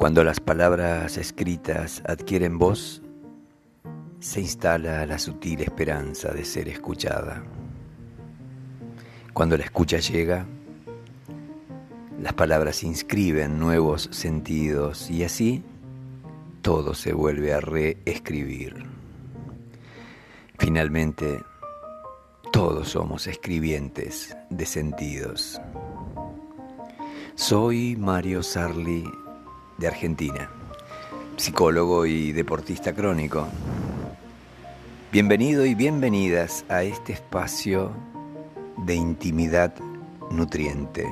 Cuando las palabras escritas adquieren voz, se instala la sutil esperanza de ser escuchada. Cuando la escucha llega, las palabras inscriben nuevos sentidos y así todo se vuelve a reescribir. Finalmente, todos somos escribientes de sentidos. Soy Mario Sarli de Argentina, psicólogo y deportista crónico. Bienvenido y bienvenidas a este espacio de intimidad nutriente.